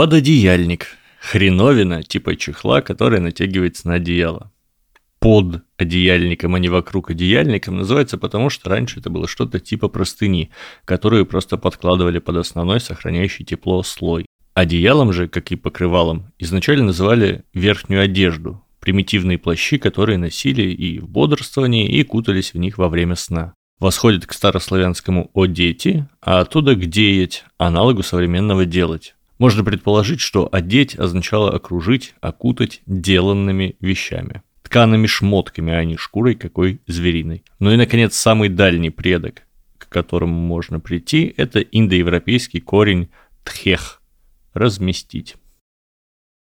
Пододеяльник. Хреновина типа чехла, которая натягивается на одеяло. Под одеяльником, а не вокруг одеяльником, называется потому, что раньше это было что-то типа простыни, которую просто подкладывали под основной сохраняющий тепло слой. Одеялом же, как и покрывалом, изначально называли верхнюю одежду, примитивные плащи, которые носили и в бодрствовании, и кутались в них во время сна. Восходит к старославянскому «одети», а оттуда к «деять», аналогу современного «делать». Можно предположить, что «одеть» означало окружить, окутать деланными вещами. Ткаными шмотками, а не шкурой какой звериной. Ну и, наконец, самый дальний предок, к которому можно прийти, это индоевропейский корень «тхех» – разместить.